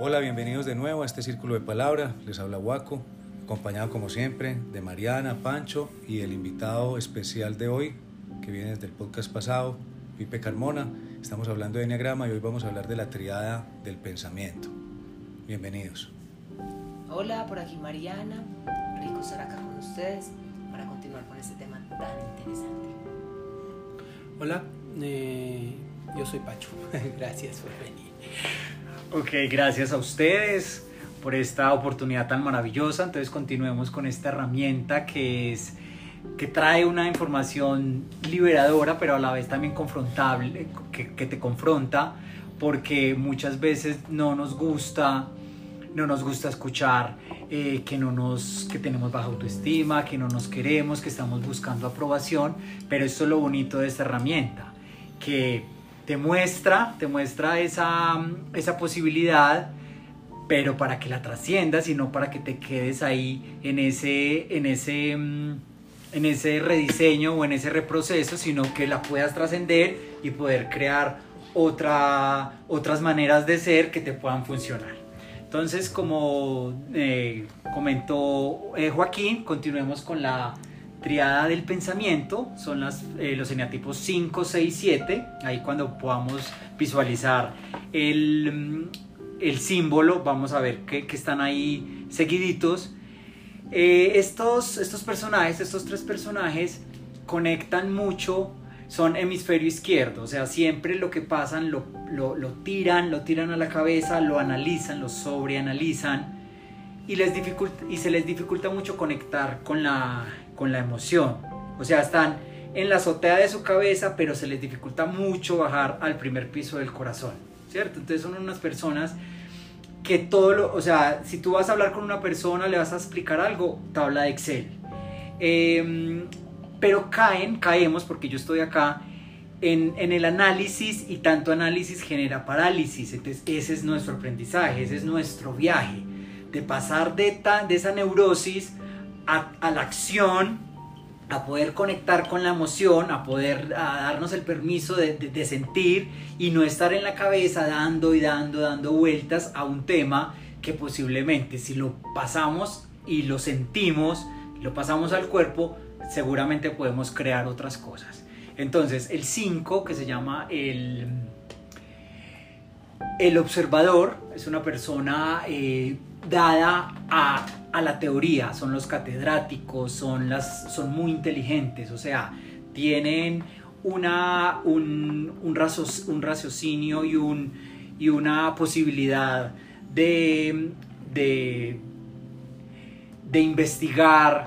Hola, bienvenidos de nuevo a este Círculo de Palabra. Les habla Waco, acompañado como siempre de Mariana, Pancho y el invitado especial de hoy, que viene desde el podcast pasado, Pipe Carmona. Estamos hablando de Enneagrama y hoy vamos a hablar de la triada del pensamiento. Bienvenidos. Hola, por aquí Mariana. Rico estar acá con ustedes para continuar con este tema tan interesante. Hola, eh, yo soy Pacho. Gracias por venir. Ok, gracias a ustedes por esta oportunidad tan maravillosa. Entonces continuemos con esta herramienta que es que trae una información liberadora, pero a la vez también confrontable, que, te confronta, porque muchas veces no nos gusta no nos gusta escuchar eh, que no nos que tenemos baja autoestima que no nos queremos que estamos buscando aprobación pero esto es lo bonito de esta herramienta que te muestra, te muestra esa, esa posibilidad, pero para que la trasciendas y no para que te quedes ahí en ese, en ese, mm, en ese rediseño o en ese reproceso, sino que la puedas trascender y poder crear otra, otras maneras de ser que te puedan funcionar. Entonces, como eh, comentó eh, Joaquín, continuemos con la triada del pensamiento, son eh, los eneatipos 5, 6, 7, ahí cuando podamos visualizar el, mm, el símbolo, vamos a ver que, que están ahí seguiditos. Eh, estos, estos personajes, estos tres personajes, conectan mucho, son hemisferio izquierdo, o sea, siempre lo que pasan lo, lo, lo tiran, lo tiran a la cabeza, lo analizan, lo sobreanalizan y, les dificulta, y se les dificulta mucho conectar con la, con la emoción. O sea, están en la azotea de su cabeza, pero se les dificulta mucho bajar al primer piso del corazón, ¿cierto? Entonces son unas personas que todo lo, o sea, si tú vas a hablar con una persona, le vas a explicar algo, tabla de Excel. Eh, pero caen, caemos, porque yo estoy acá, en, en, el análisis y tanto análisis genera parálisis. Entonces ese es nuestro aprendizaje, ese es nuestro viaje, de pasar de, de esa neurosis a, la acción, a poder conectar con la emoción, a poder darnos el permiso de, sentir y no estar en la cabeza dando y dando, dando vueltas a un tema que posiblemente si lo pasamos y lo sentimos, lo pasamos al cuerpo, seguramente podemos crear otras cosas. Entonces, el 5, que se llama el, el observador, es una persona eh, dada a a la teoría, son los catedráticos, son, las, son muy inteligentes, o sea, tienen una, un, un, un raciocinio y, un, y una posibilidad de, de, de investigar,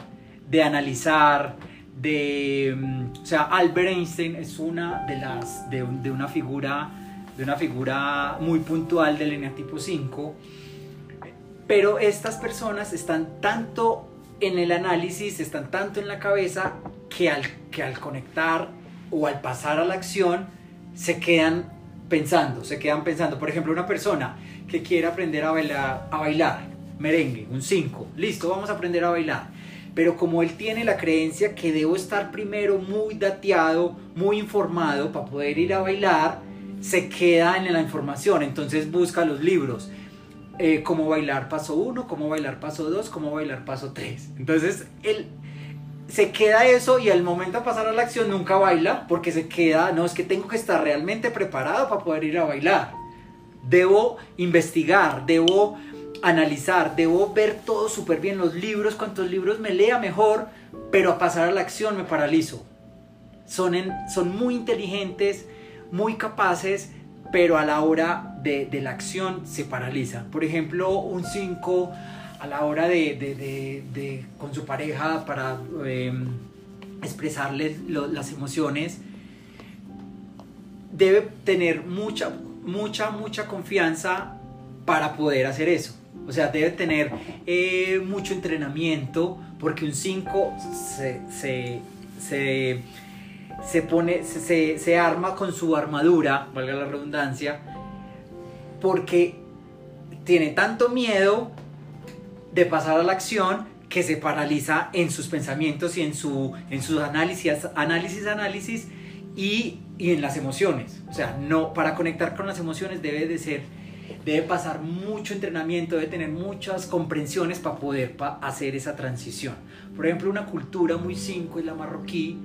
de analizar, de, o sea, Albert Einstein es una de las, de, de una figura, de una figura muy puntual del eneatipo 5, pero estas personas están tanto en el análisis, están tanto en la cabeza, que al, que al conectar o al pasar a la acción, se quedan pensando, se quedan pensando. Por ejemplo, una persona que quiere aprender a bailar, a bailar merengue, un 5, listo, vamos a aprender a bailar. Pero como él tiene la creencia que debo estar primero muy dateado, muy informado para poder ir a bailar, se queda en la información, entonces busca los libros, eh, cómo bailar paso 1, cómo bailar paso 2, cómo bailar paso 3. Entonces, él se queda eso y al momento de pasar a la acción nunca baila porque se queda, no, es que tengo que estar realmente preparado para poder ir a bailar. Debo investigar, debo analizar, debo ver todo súper bien, los libros, cuantos libros me lea mejor, pero a pasar a la acción me paralizo. Son, son muy inteligentes, muy capaces, pero a la hora de, la acción se paraliza. Por ejemplo, un 5 a la hora de, con su pareja para eh, expresarle las emociones, debe tener mucha, mucha, mucha confianza para poder hacer eso. O sea, debe tener eh, mucho entrenamiento porque un 5 se, se, se se pone, se, arma con su armadura, valga la redundancia, porque tiene tanto miedo de pasar a la acción que se paraliza en sus pensamientos y en, su, en sus análisis, análisis, análisis y, y, en las emociones. O sea, no, para conectar con las emociones debe de ser debe pasar mucho entrenamiento, debe tener muchas comprensiones para poder hacer esa transición. Por ejemplo, una cultura muy 5 es la marroquí,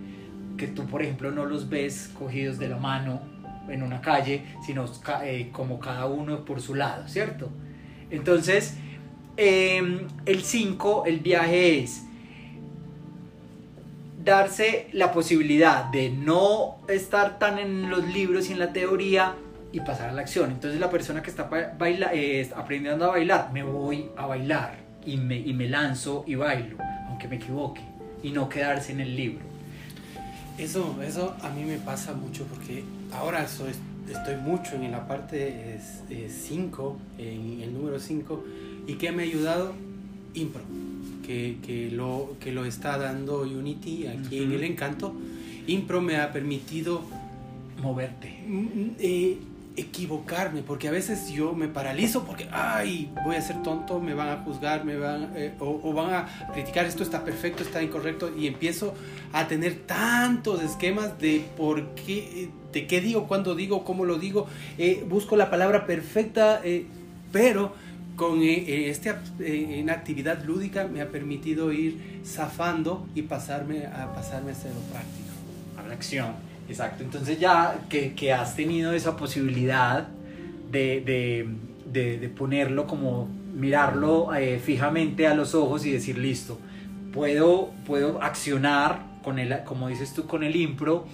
que tú, por ejemplo, no los ves cogidos de la mano en una calle, sino eh, como cada uno por su lado, ¿cierto? Entonces, em, el 5, el viaje es darse la posibilidad de no estar tan en los libros y en la teoría y pasar a la acción. Entonces la persona que está eh, aprendiendo a bailar, me voy a bailar y me, y me lanzo y bailo, aunque me equivoque, y no quedarse en el libro. Eso, eso a mí me pasa mucho porque ahora soy, estoy mucho en la parte 5, en el número 5, y que me ha ayudado Impro, que, que, lo, que lo está dando Unity aquí en el encanto. Impro me ha permitido moverte. Mm, mm, eh, equivocarme, porque a veces yo me paralizo porque, ay, voy a ser tonto, me van a juzgar, me van, eh, o, van a criticar, esto está perfecto, está incorrecto, y empiezo a tener tantos esquemas de por qué, de qué digo, cuándo digo, cómo lo digo, eh, busco la palabra perfecta, eh, pero con esta en actividad lúdica me ha permitido ir zafando y pasarme a pasarme a ser práctico. A la acción. Exacto, entonces ya que, que has tenido esa posibilidad de, de, de, ponerlo como mirarlo eh, fijamente a los ojos y decir, listo, puedo, puedo accionar con el, como dices tú, con el impro,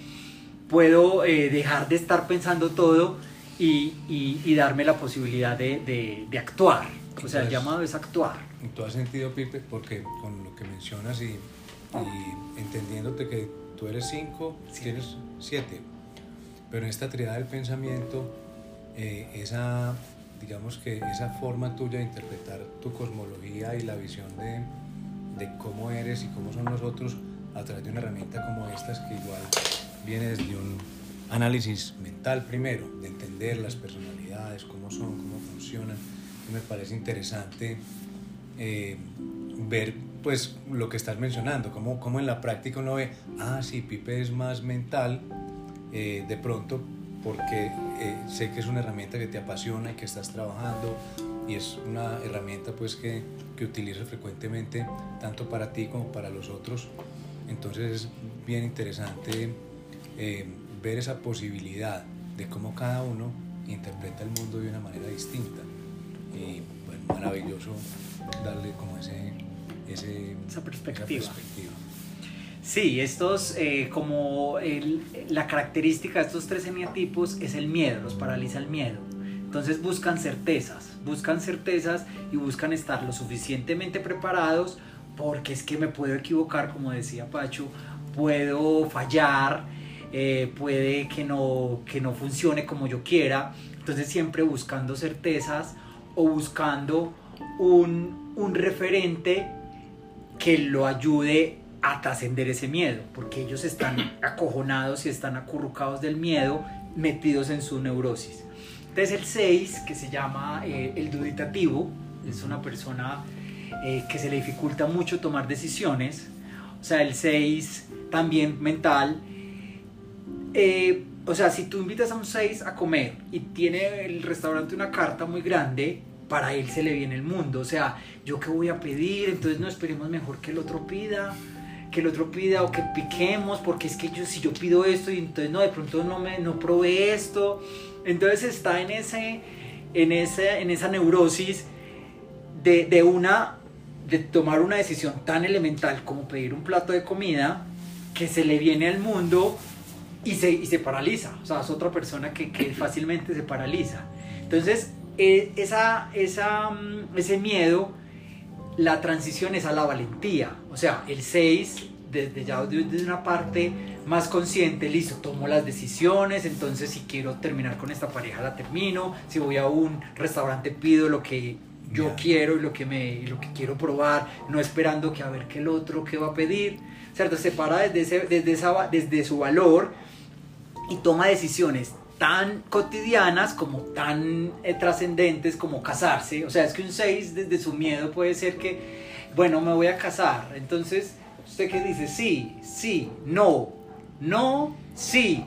puedo eh, dejar de estar pensando todo y, y, y darme la posibilidad de, de actuar. O sea, el llamado es actuar. En todo sentido, Pipe, porque con lo que mencionas y, y entendiéndote que tú eres 5, tienes 7. Pero en esta triada del pensamiento, eh, esa, digamos que esa forma tuya de interpretar tu cosmología y la visión de, de cómo eres y cómo son nosotros a través de una herramienta como estas que igual viene desde un análisis mental primero, de entender las personalidades, cómo son, cómo funcionan. me parece interesante eh, ver pues lo que estás mencionando, como, como en la práctica uno ve, ah, sí, Pipe es más mental, eh, de pronto, porque eh, sé que es una herramienta que te apasiona y que estás trabajando y es una herramienta pues que, que frecuentemente tanto para ti como para los otros. Entonces es bien interesante eh, ver esa posibilidad de cómo cada uno interpreta el mundo de una manera distinta. Y bueno, maravilloso darle como ese esa perspectiva. Sí, estos, eh, como la característica de estos tres eneatipos es el miedo, los paraliza el miedo. Entonces buscan certezas, buscan certezas y buscan estar lo suficientemente preparados porque es que me puedo equivocar, como decía Pacho, puedo fallar, eh, puede que no, que no funcione como yo quiera. Entonces siempre buscando certezas o buscando un, un referente que lo ayude a trascender ese miedo, porque ellos están acojonados y están acurrucados del miedo, metidos en su neurosis. Entonces el 6, que se llama eh, el duditativo, es una persona eh, que se le dificulta mucho tomar decisiones, o sea, el 6 también mental. Eh, o sea, si tú invitas a un 6 a comer y tiene el restaurante una carta muy grande, para él se le viene el mundo. O sea, yo qué voy a pedir, entonces no esperemos mejor que el otro pida, que el otro pida o que piquemos, porque es que yo si yo pido esto y entonces no, de pronto no me no probé esto. Entonces está en ese en ese en esa neurosis de, de una de tomar una decisión tan elemental como pedir un plato de comida que se le viene al mundo y se, y se paraliza. O sea, es otra persona que, que fácilmente se paraliza. Entonces, esa, esa, mm, ese miedo, la transición es a la valentía. O sea, el 6, desde ya desde una parte más consciente, listo, tomo las decisiones, entonces si quiero terminar con esta pareja la termino, si voy a un restaurante pido lo que yo quiero y lo que, me, lo que quiero probar, no esperando que a ver qué el otro qué va a pedir, ¿cierto? Se para desde, ese, desde, esa, desde su valor y toma decisiones tan cotidianas como tan eh, trascendentes como casarse. O sea, es que un 6 desde su miedo puede ser que, bueno, me voy a casar. Entonces, ¿usted qué dice? Sí, sí, no, no, sí.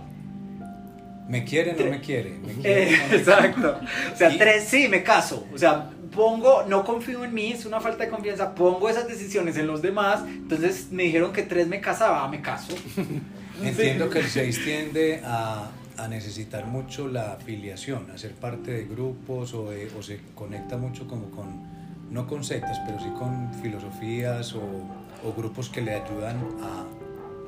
¿Me quiere o no me quiere? ¿Me quiere, Eh, no me- exacto. O sea, Y- tres, sí, me caso. O sea, pongo, no confío en mí, es una falta de confianza. Pongo esas decisiones en los demás. Entonces me dijeron que tres me casaba, me caso. Entiendo que el 6 tiende a, a necesitar mucho la afiliación, a ser parte de grupos o, se conecta mucho como con, no con sectas, pero sí con filosofías o, grupos que le ayudan a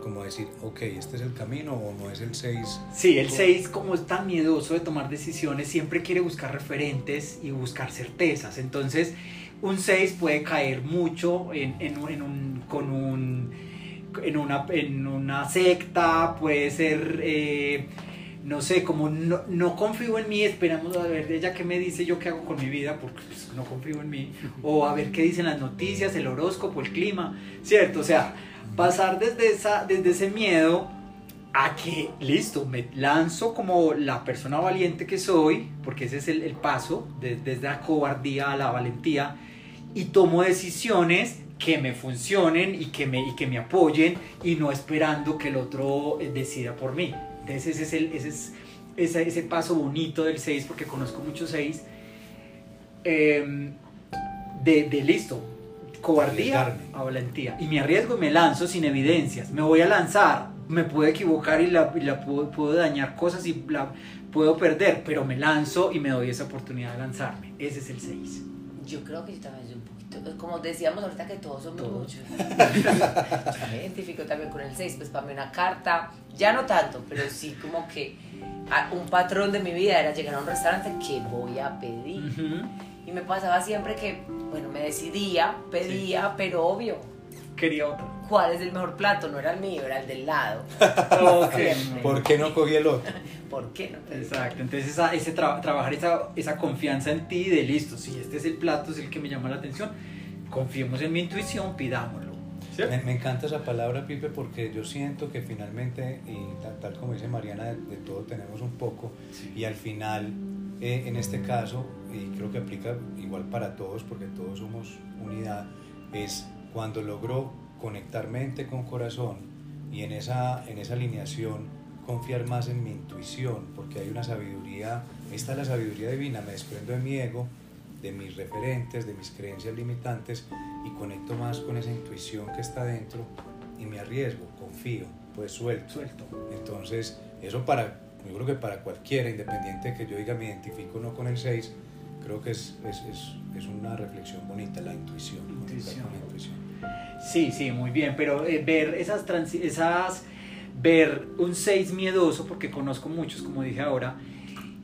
como decir, ok, este es el camino o no es el 6. Sí, el 6, como es tan miedoso de tomar decisiones, siempre quiere buscar referentes y buscar certezas. Entonces, un 6 puede caer mucho en un- con un, en, una, en una secta, puede ser, eh, no sé, como no, no confío en mí, esperamos a ver ella qué me dice, yo qué hago con mi vida, porque pues, no confío en mí, o a ver qué dicen las noticias, el horóscopo, el clima, ¿cierto? O sea, pasar desde, esa, desde ese miedo a que, listo, me lanzo como la persona valiente que soy, porque ese es el, el paso, de- desde la cobardía a la valentía, y tomo decisiones que me funcionen y que me, y que me apoyen, y no esperando que el otro eh, decida por mí. Entonces ese es, el, ese, es ese, ese paso bonito del 6, porque conozco muchos 6, de, de listo, cobardía Arriesgarme. a valentía. Y me arriesgo y me lanzo sin evidencias. Me voy a lanzar, me puedo equivocar y la, y la puedo, puedo dañar cosas y la puedo perder, pero me lanzo y me doy esa oportunidad de lanzarme. Ese es el 6. Yo creo que yo también como decíamos ahorita que todos somos Todos. muchos. yo me identifico también con el 6, pues para mí una carta, ya no tanto, pero sí como que un patrón de mi vida era llegar a un restaurante que voy a pedir. Y me pasaba siempre que, bueno, me decidía, pedía, pero obvio, Quería otro. ¿Cuál es el mejor plato? No era el mío, era el del lado. Siempre. ¿Por qué no cogí el otro? ¿Por qué no? Exacto, entonces esa- ese tra- trabajar esa, esa confianza en ti de listo, si este es el plato, es el que me llama la atención, confiemos en mi intuición, pidámoslo. Me, me encanta esa palabra, Pipe, porque yo siento que finalmente, y ta- tal, como dice Mariana, de, de todo tenemos un poco, y al final, eh, en este caso, y creo que aplica igual para todos, porque todos somos unidad, es cuando logro conectar mente con corazón y en esa, en esa alineación confiar más en mi intuición, porque hay una sabiduría, esta es la sabiduría divina, me desprendo de mi ego, de mis referentes, de mis creencias limitantes y conecto más con esa intuición que está dentro y me arriesgo, confío, pues suelto. Suelto. Entonces, eso para, yo creo que para cualquiera, independiente de que yo diga me identifico o no con el 6, creo que es, es, es, es una reflexión bonita, la intuición. Sí, sí, muy bien, pero eh, ver esas, esas, ver un 6 miedoso, porque conozco muchos, como dije ahora,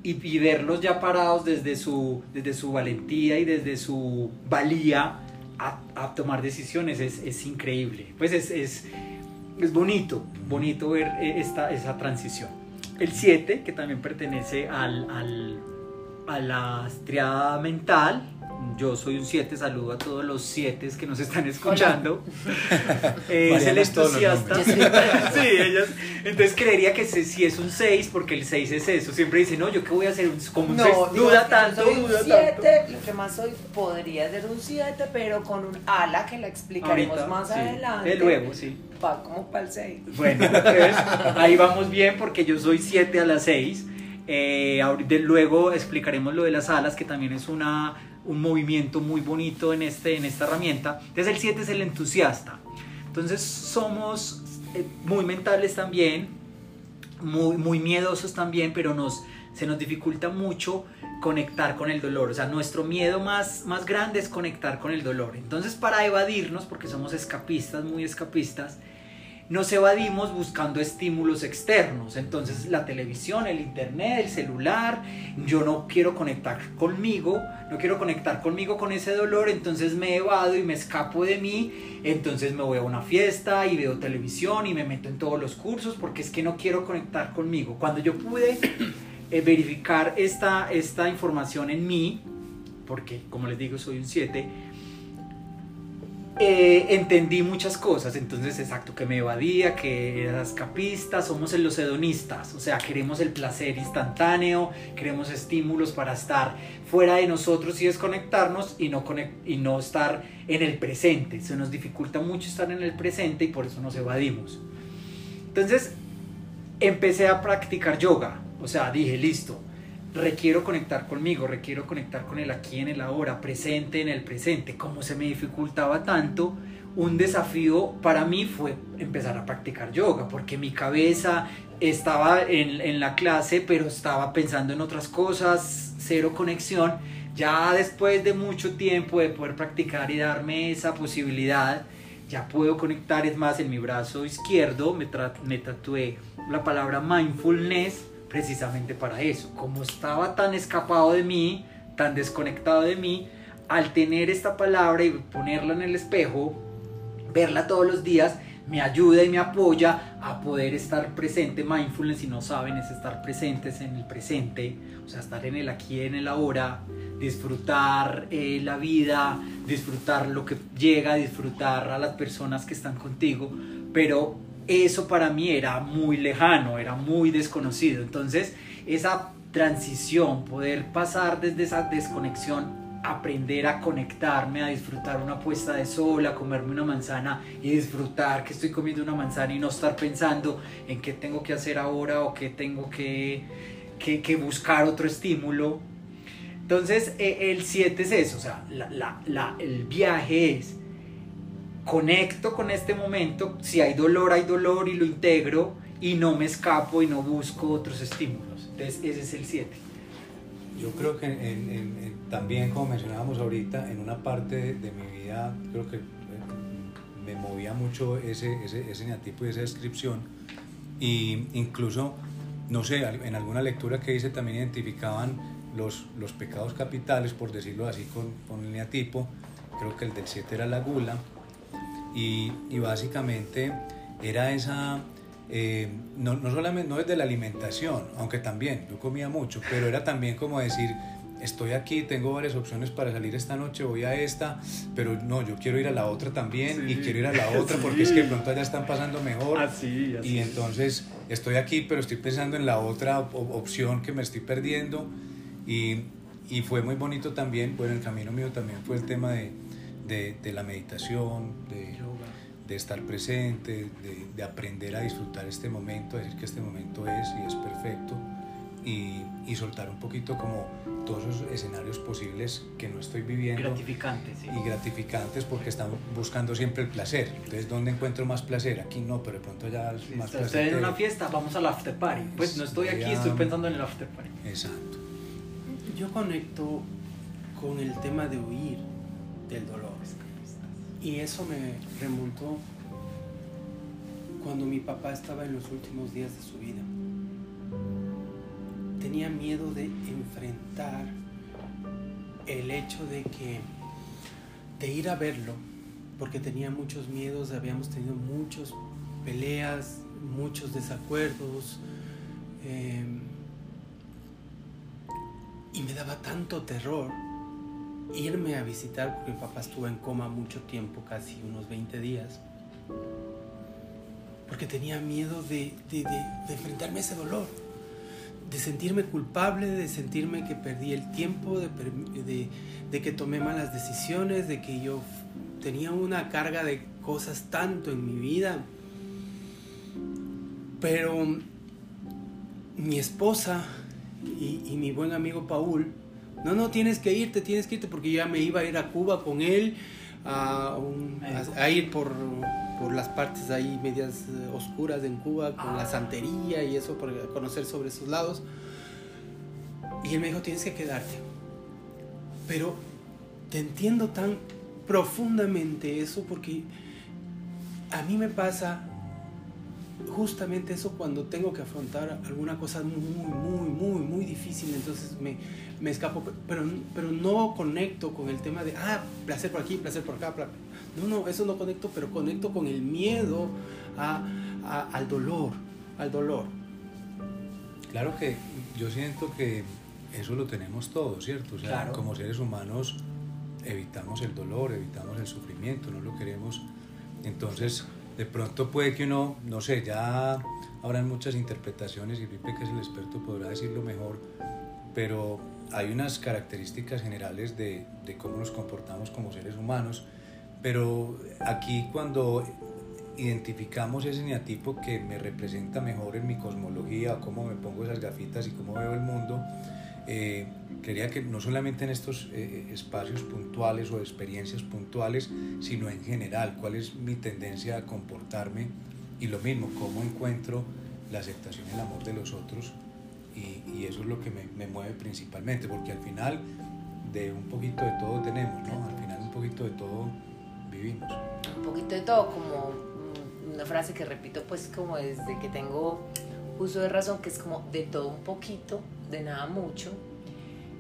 y, y verlos ya parados desde su, desde su valentía y desde su valía a, a tomar decisiones es, es increíble. Pues es, es, es bonito, bonito ver eh, esta, esa transición. El 7, que también pertenece al, al, a la triada mental. Yo soy un 7, saludo a todos los 7 que nos están escuchando. Eh, es el entusiasta. sí, ellos. Entonces creería que si si es un 6, porque el 6 es eso. Siempre dicen, no, yo qué voy a hacer un, como un 6. No, digo, duda yo tanto, soy un duda tanto. 7, lo que más soy podría ser un 7, pero con un ala que la explicaremos Ahorita, más sí. adelante. Eh, luego, sí. Va como para el 6. Bueno, entonces ahí vamos bien porque yo soy 7 a las 6. Eh, luego explicaremos lo de las alas, que también es una, un movimiento muy bonito en, este, en esta herramienta. Entonces el 7 es el entusiasta. Entonces somos eh, muy mentales también, muy, muy miedosos también, pero nos, se nos dificulta mucho conectar con el dolor. O sea, nuestro miedo más, más grande es conectar con el dolor. Entonces, para evadirnos, porque somos escapistas, muy escapistas, nos evadimos buscando estímulos externos. Entonces, la televisión, el internet, el celular, yo no quiero conectar conmigo, no quiero conectar conmigo con ese dolor, entonces me evado y me escapo de mí, entonces me voy a una fiesta y veo televisión y me meto en todos los cursos porque es que no quiero conectar conmigo. Cuando yo pude eh, verificar esta, esta información en mí, porque como les digo soy un 7, eh, entendí muchas cosas, entonces exacto, que me evadía, que era escapista, somos los hedonistas, o sea, queremos el placer instantáneo, queremos estímulos para estar fuera de nosotros y desconectarnos y no, y no estar en el presente, se nos dificulta mucho estar en el presente y por eso nos evadimos. Entonces, empecé a practicar yoga. O sea, dije, listo, requiero conectar conmigo, requiero conectar con el aquí en el ahora, presente en el presente. Como se me dificultaba tanto, un desafío para mí fue empezar a practicar yoga, porque mi cabeza estaba en, en, la clase, pero estaba pensando en otras cosas, cero conexión. Ya después de mucho tiempo de poder practicar y darme esa posibilidad, ya puedo conectar, es más, en mi brazo izquierdo me, me tatué la palabra mindfulness precisamente para eso. Como estaba tan escapado de mí, tan desconectado de mí, al tener esta palabra y ponerla en el espejo, verla todos los días, me ayuda y me apoya a poder estar presente. Mindfulness, si no saben, es estar presentes en el presente, o sea, estar en el aquí, en el ahora, disfrutar eh, la vida, disfrutar lo que llega, disfrutar a las personas que están contigo, pero eso para mí era muy lejano, era muy desconocido. Entonces, esa transición, poder pasar desde esa desconexión aprender a conectarme, a disfrutar una puesta de sol, a comerme una manzana y disfrutar que estoy comiendo una manzana y no estar pensando en qué tengo que hacer ahora o qué tengo que, que, buscar otro estímulo. Entonces eh, el 7 es eso, o sea, la, la, el viaje es conecto con este momento, si hay dolor hay dolor y lo integro y no me escapo y no busco otros estímulos. Entonces ese es el 7. Yo creo que también, como mencionábamos ahorita, en una parte de, mi vida, creo que eh, me movía mucho ese, ese, ese y esa descripción. Y incluso, no sé, en alguna lectura que hice también identificaban los, los pecados capitales, por decirlo así, con, con el neatipo. Creo que el del 7 era la gula. Y, y básicamente era esa eh, no, no, solamente no desde la alimentación, aunque también, yo comía mucho, pero era también como decir, estoy aquí, tengo varias opciones para salir esta noche, voy a esta, pero no, yo quiero ir a la otra también y quiero ir a la otra porque es que de pronto allá están pasando mejor. Así, y entonces estoy aquí, pero estoy pensando en la otra opción que me estoy perdiendo. Y, y, fue muy bonito también, bueno, el camino mío también fue el tema de, de, de la meditación, de de estar presente, de, de, aprender a disfrutar este momento, a decir que este momento es y es perfecto y, y, soltar un poquito como todos esos escenarios posibles que no estoy viviendo. Gratificantes, sí. Y gratificantes porque estamos buscando siempre el placer. Entonces, ¿dónde encuentro más placer? Aquí no, pero de pronto ya sí, más placer. Estoy en una fiesta, vamos al after party. Pues no estoy aquí, estoy pensando en el after party. Exacto. Yo conecto con el tema de huir del dolor. Y eso me remontó cuando mi papá estaba en los últimos días de su vida. Tenía miedo de enfrentar el hecho de que de ir a verlo, porque tenía muchos miedos, habíamos tenido muchas peleas, muchos desacuerdos, eh, y me daba tanto terror irme a visitar, porque mi papá estuvo en coma mucho tiempo, casi unos 20 días, porque tenía miedo de, enfrentarme a ese dolor, de sentirme culpable, de sentirme que perdí el tiempo, de, que tomé malas decisiones, de que yo tenía una carga de cosas tanto en mi vida. Pero mi esposa y mi buen amigo Paul, no, no, tienes que irte, tienes que irte, porque ya me iba a ir a Cuba con él, a, a, ir por, por, las partes ahí medias eh, oscuras en Cuba, con la ah. santería y eso, para conocer sobre esos lados. Y él me dijo, tienes que quedarte. Pero te entiendo tan profundamente eso porque a mí me pasa justamente eso cuando tengo que afrontar alguna cosa muy, muy, muy, muy difícil, entonces me, me escapo, pero, pero no conecto con el tema de, ah, placer por aquí, placer por acá. No, no, eso no conecto, pero conecto con el miedo a, al dolor, al dolor. Claro que yo siento que eso lo tenemos todos, ¿cierto? O sea, como seres humanos evitamos el dolor, evitamos el sufrimiento, no lo queremos. Entonces, de pronto puede que uno, no sé, ya habrán muchas interpretaciones y Pipe, que es el experto, podrá decirlo mejor, pero hay unas características generales de, de, cómo nos comportamos como seres humanos, pero aquí cuando identificamos ese eneatipo que me representa mejor en mi cosmología, cómo me pongo esas gafitas y cómo veo el mundo, eh, que no solamente en estos eh, espacios puntuales o experiencias puntuales, sino en general, cuál es mi tendencia a comportarme y lo mismo, cómo encuentro la aceptación y el amor de los otros y, y eso es lo que me, me, mueve principalmente, porque al final de un poquito de todo tenemos, ¿no? Al final un poquito de todo vivimos. Un poquito de todo, como una frase que repito pues como desde que tengo uso de razón, que es como de todo un poquito, de nada mucho.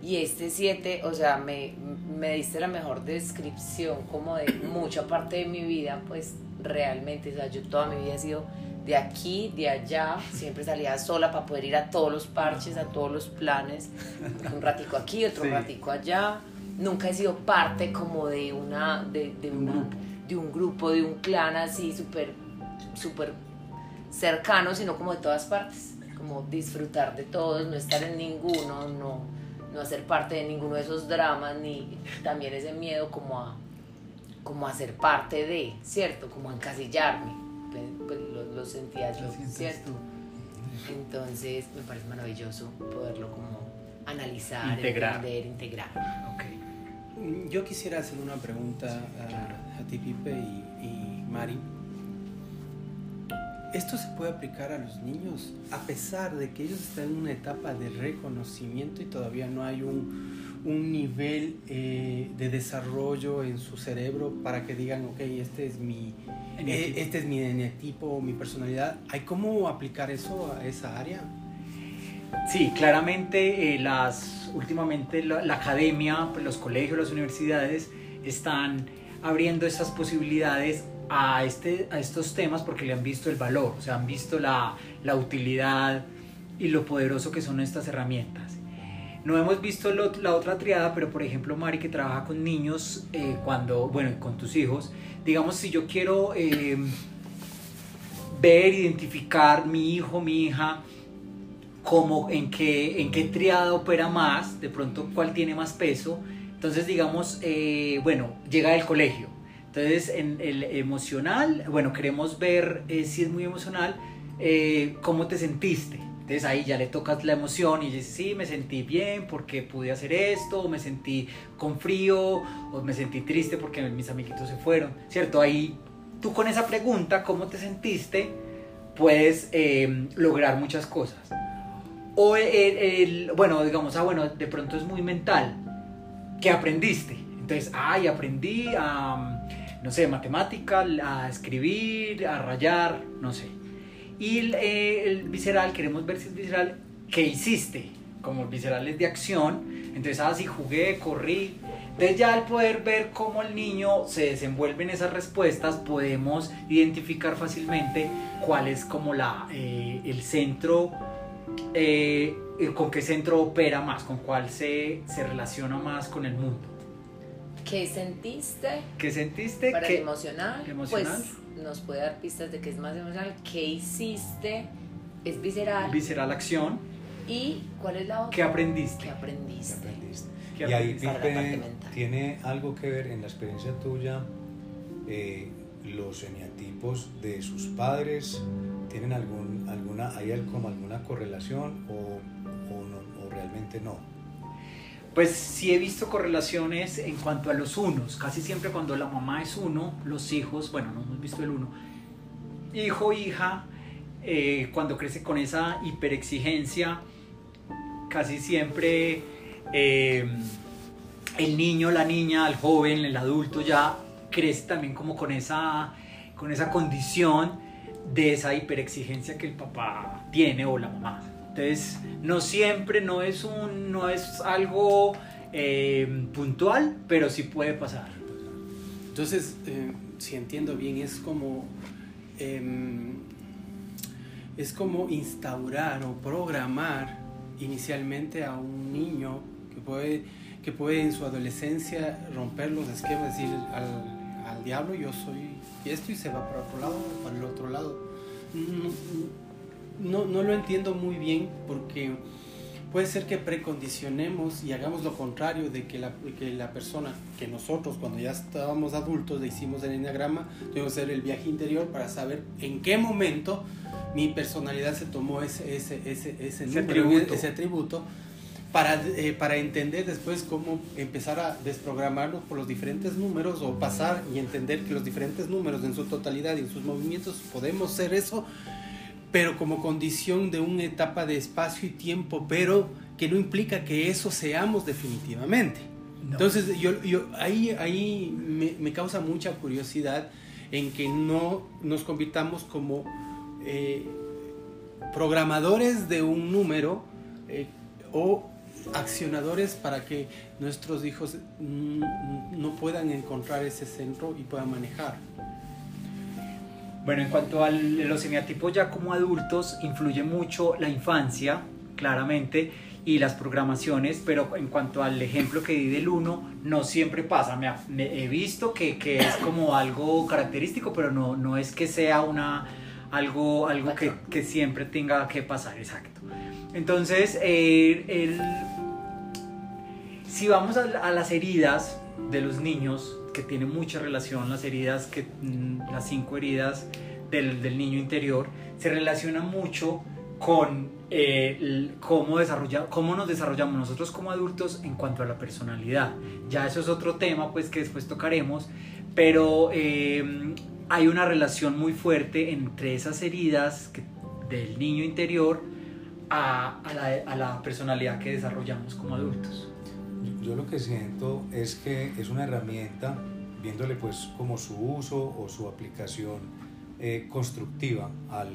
Y este 7, o sea, me, me diste la mejor descripción como de mucha parte de mi vida, pues realmente, o sea, yo toda mi vida he sido de aquí, de allá, siempre salía sola para poder ir a todos los parches, a todos los planes, un ratico aquí, otro ratico allá. Nunca he sido parte como de una, de, de, una, de un grupo, de un clan así súper, súper cercano, sino como de todas partes, como disfrutar de todos, no estar en ninguno, no, no hacer parte de ninguno de esos dramas, ni también ese miedo como a, como a ser parte de, ¿cierto? Como a encasillarme pues, lo, lo sentía yo, ¿cierto? Entonces me parece maravilloso poderlo como analizar, integrar. entender, integrar. Okay. Yo quisiera hacer una pregunta a, a ti, Pipe y, y Mari. ¿Esto se puede aplicar a los niños a pesar de que ellos están en una etapa de reconocimiento y todavía no hay un, un nivel eh, de desarrollo en su cerebro para que digan, ok, este es mi, eh, este es mi eneatipo, mi personalidad? ¿Hay cómo aplicar eso a esa área? Sí, claramente eh, las, últimamente la, la, academia, pues, los colegios, las universidades están abriendo esas posibilidades a, este, a estos temas porque le han visto el valor, o sea, han visto la, la utilidad y lo poderoso que son estas herramientas. No hemos visto lo, la otra triada, pero por ejemplo, Mari, que trabaja con niños, eh, cuando, bueno, con tus hijos, digamos, si yo quiero eh, ver, identificar mi hijo, mi hija, como en qué, en qué triada opera más, de pronto cuál tiene más peso, entonces digamos, eh, bueno, llega el colegio. Entonces, en el emocional, bueno, queremos ver eh, si es muy emocional, eh, cómo te sentiste. Entonces ahí ya le tocas la emoción y dices, sí, me sentí bien porque pude hacer esto, o me sentí con frío, o me sentí triste porque mis amiguitos se fueron, ¿cierto? Ahí tú con esa pregunta, ¿cómo te sentiste? Puedes eh, lograr muchas cosas. O el, el, bueno, digamos, ah, bueno, de pronto es muy mental. ¿Qué aprendiste? Entonces, ay, aprendí a, no sé, matemática, a escribir, a rayar, no sé. Y el, eh, el, visceral, queremos ver si es visceral, ¿qué hiciste? Como el visceral es de acción, entonces, ah, sí, jugué, corrí. Entonces ya al poder ver cómo el niño se desenvuelve en esas respuestas, podemos identificar fácilmente cuál es como la, eh, el centro, eh, con qué centro opera más, con cuál se, se relaciona más con el mundo. ¿Qué sentiste? ¿Qué sentiste? Para ¿Qué? el emocional, emocional, pues nos puede dar pistas de que es más emocional. ¿Qué hiciste? Es visceral. Visceral acción. ¿Y cuál es la otra? ¿Qué aprendiste? ¿Qué aprendiste? ¿Qué aprendiste? ¿Qué y ahí, aprendiste? Pipe, tiene algo que ver en la experiencia tuya, eh, los eneatipos de sus padres, ¿tienen algún, alguna, hay como alguna correlación o, o, no, o realmente no? Pues sí he visto correlaciones en cuanto a los unos. Casi siempre cuando la mamá es uno, los hijos, bueno, no hemos visto el uno, hijo, hija, eh, cuando crece con esa hiperexigencia, casi siempre eh, el niño, la niña, el joven, el adulto ya crece también como con esa, con esa condición de esa hiperexigencia que el papá tiene o la mamá. Entonces, no siempre, no es, un, no es algo eh, puntual, pero sí puede pasar. Entonces, eh, si entiendo bien, es como, eh, es como instaurar o programar inicialmente a un niño que puede, que puede en su adolescencia romper los esquemas, decir al, al diablo yo soy esto y se va para otro lado, para el otro lado. No, no, lo entiendo muy bien porque, puede ser que precondicionemos y hagamos lo contrario de que la, que la persona, que nosotros cuando ya estábamos adultos le hicimos el enneagrama, tuvimos que hacer el viaje interior para saber en qué momento mi personalidad se tomó ese, ese, ese, ese, número, atributo. ese atributo para, eh, para entender después cómo empezar a desprogramarnos por los diferentes números o pasar y entender que los diferentes números en su totalidad y en sus movimientos podemos ser eso, pero como condición de una etapa de espacio y tiempo, pero que no implica que eso seamos definitivamente. No. Entonces, yo, yo, ahí, ahí me, me causa mucha curiosidad en que no nos convirtamos como eh, programadores de un número eh, o accionadores para que nuestros hijos no puedan encontrar ese centro y puedan manejar. Bueno, en cuanto a los eneatipos ya como adultos, influye mucho la infancia, claramente, y las programaciones, pero en cuanto al ejemplo que di del 1, no siempre pasa. Me, me he visto que, que es como algo característico, pero no, no es que sea una, algo, algo que, que siempre tenga que pasar, exacto. Entonces, eh, el- si vamos a, a las heridas de los niños, que tiene mucha relación, las heridas, que, mm, las cinco heridas del, del niño interior, se relacionan mucho con eh, cómo, desarrolla, cómo nos desarrollamos nosotros como adultos en cuanto a la personalidad. Ya eso es otro tema pues que después tocaremos, pero eh, hay una relación muy fuerte entre esas heridas del niño interior a, a la personalidad que desarrollamos como adultos. Yo- lo que siento es que es una herramienta, viéndole pues como su uso o su aplicación eh, constructiva al,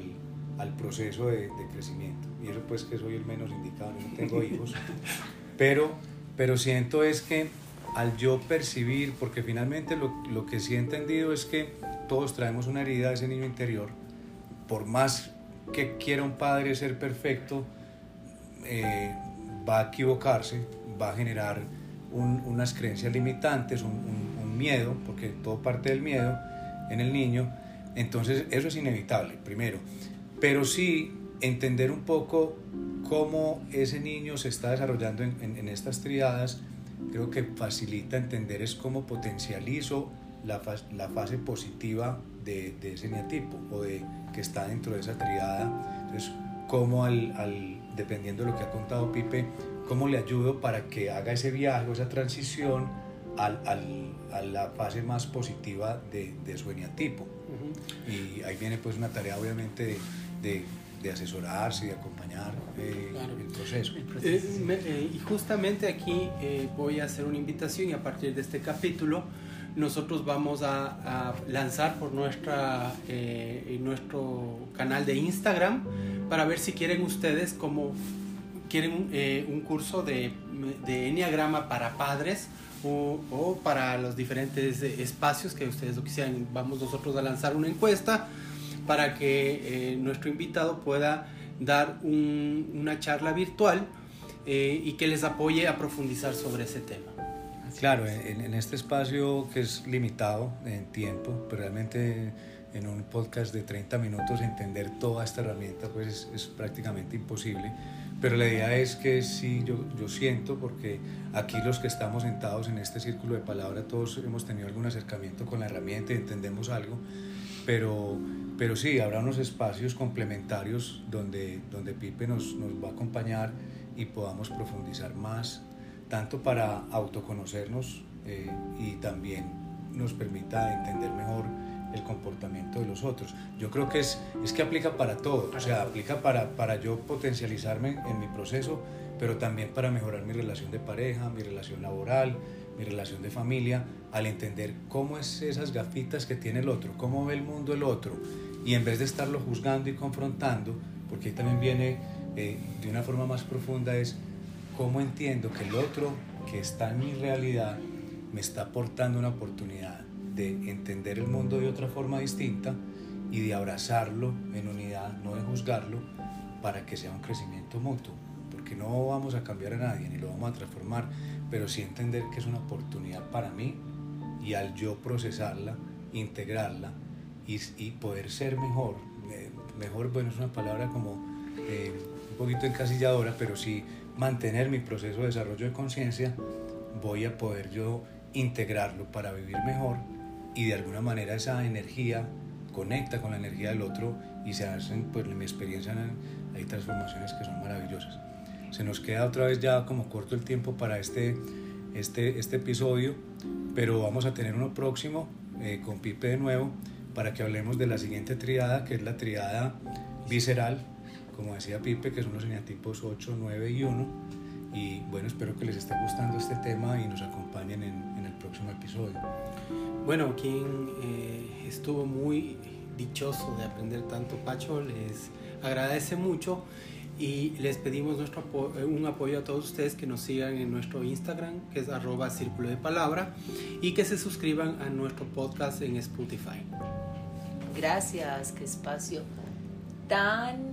al proceso de, de crecimiento. Y eso pues que soy el menos indicado, no tengo hijos. Pero, pero siento es que al yo percibir, porque finalmente lo, lo que sí he entendido es que todos traemos una herida de ese niño interior, por más que quiera un padre ser perfecto, eh, va a equivocarse, va a generar un- unas creencias limitantes, un, un- un miedo, porque todo parte del miedo en el niño. Entonces eso es inevitable, primero. Pero sí entender un poco cómo ese niño se está desarrollando en, en- en estas triadas, creo que facilita entender es cómo potencializo la, fas- la fase positiva de, de ese neatipo o de que está dentro de esa triada. Entonces, cómo al, al- dependiendo de lo que ha contado Pipe, cómo le ayudo para que haga ese viaje o esa transición al, al- a la fase más positiva de, de su eneatipo. Y ahí viene pues una tarea obviamente de, de, de asesorarse y de acompañar eh, Claro. el proceso. El Eh, proceso. me- eh, y justamente aquí eh, voy a hacer una invitación y a partir de este capítulo nosotros vamos a, a lanzar por nuestra, eh, nuestro canal de Instagram para ver si quieren ustedes como quieren eh, un curso de, de Enneagrama para padres o, o para los diferentes eh, espacios que ustedes lo quisieran. Vamos nosotros a lanzar una encuesta para que eh, nuestro invitado pueda dar un- una charla virtual eh, y que les apoye a profundizar sobre ese tema. Claro, en, en este espacio que es limitado en tiempo, pero realmente en un podcast de 30 minutos entender toda esta herramienta pues es, es prácticamente imposible. Pero la idea es que sí, yo, yo siento, porque aquí los que estamos sentados en este círculo de palabra, todos hemos tenido algún acercamiento con la herramienta y entendemos algo, pero, pero sí, habrá unos espacios complementarios donde, donde Pipe nos, nos va a acompañar y podamos profundizar más tanto para autoconocernos eh, y también nos permita entender mejor el comportamiento de los otros. Yo creo que es, es que aplica para todo, o sea, aplica para, para yo potencializarme en mi proceso, pero también para mejorar mi relación de pareja, mi relación laboral, mi relación de familia, al entender cómo es esas gafitas que tiene el otro, cómo ve el mundo el otro, y en vez de estarlo juzgando y confrontando, porque ahí también viene eh, de una forma más profunda, es cómo entiendo que el otro que está en mi realidad me está aportando una oportunidad de entender el mundo de otra forma distinta y de abrazarlo en unidad, no de juzgarlo, para que sea un crecimiento mutuo. Porque no vamos a cambiar a nadie ni lo vamos a transformar, pero sí entender que es una oportunidad para mí y al yo procesarla, integrarla y, y poder ser mejor. eh, mejor, bueno, es una palabra como eh, un poquito encasilladora, pero sí mantener mi proceso de desarrollo de conciencia, voy a poder yo integrarlo para vivir mejor y de alguna manera esa energía conecta con la energía del otro y se hacen, pues en mi experiencia hay transformaciones que son maravillosas. Se nos queda otra vez ya como corto el tiempo para este, este, este episodio, pero vamos a tener uno próximo eh, con Pipe de nuevo para que hablemos de la siguiente triada, que es la triada visceral, como decía Pipe, que son los eneatipos 8, 9 y 1. Y bueno, espero que les esté gustando este tema y nos acompañen en, en el próximo episodio. Bueno, quien eh, estuvo muy dichoso de aprender tanto, Pacho, les agradece mucho y les pedimos nuestro eh, un apoyo a todos ustedes que nos sigan en nuestro Instagram, que es arroba círculo de palabra, y que se suscriban a nuestro podcast en Spotify. Gracias, qué espacio tan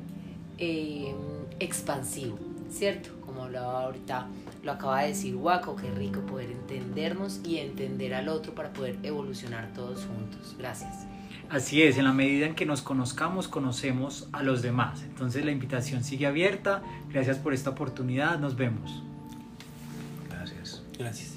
eh, expansivo, ¿cierto? Como hablaba ahorita, lo acaba de decir Waco, qué rico poder entendernos y entender al otro para poder evolucionar todos juntos. Gracias. Así es, en la medida en que nos conozcamos, conocemos a los demás. Entonces la invitación sigue abierta. Gracias por esta oportunidad. Nos vemos. Gracias. Gracias.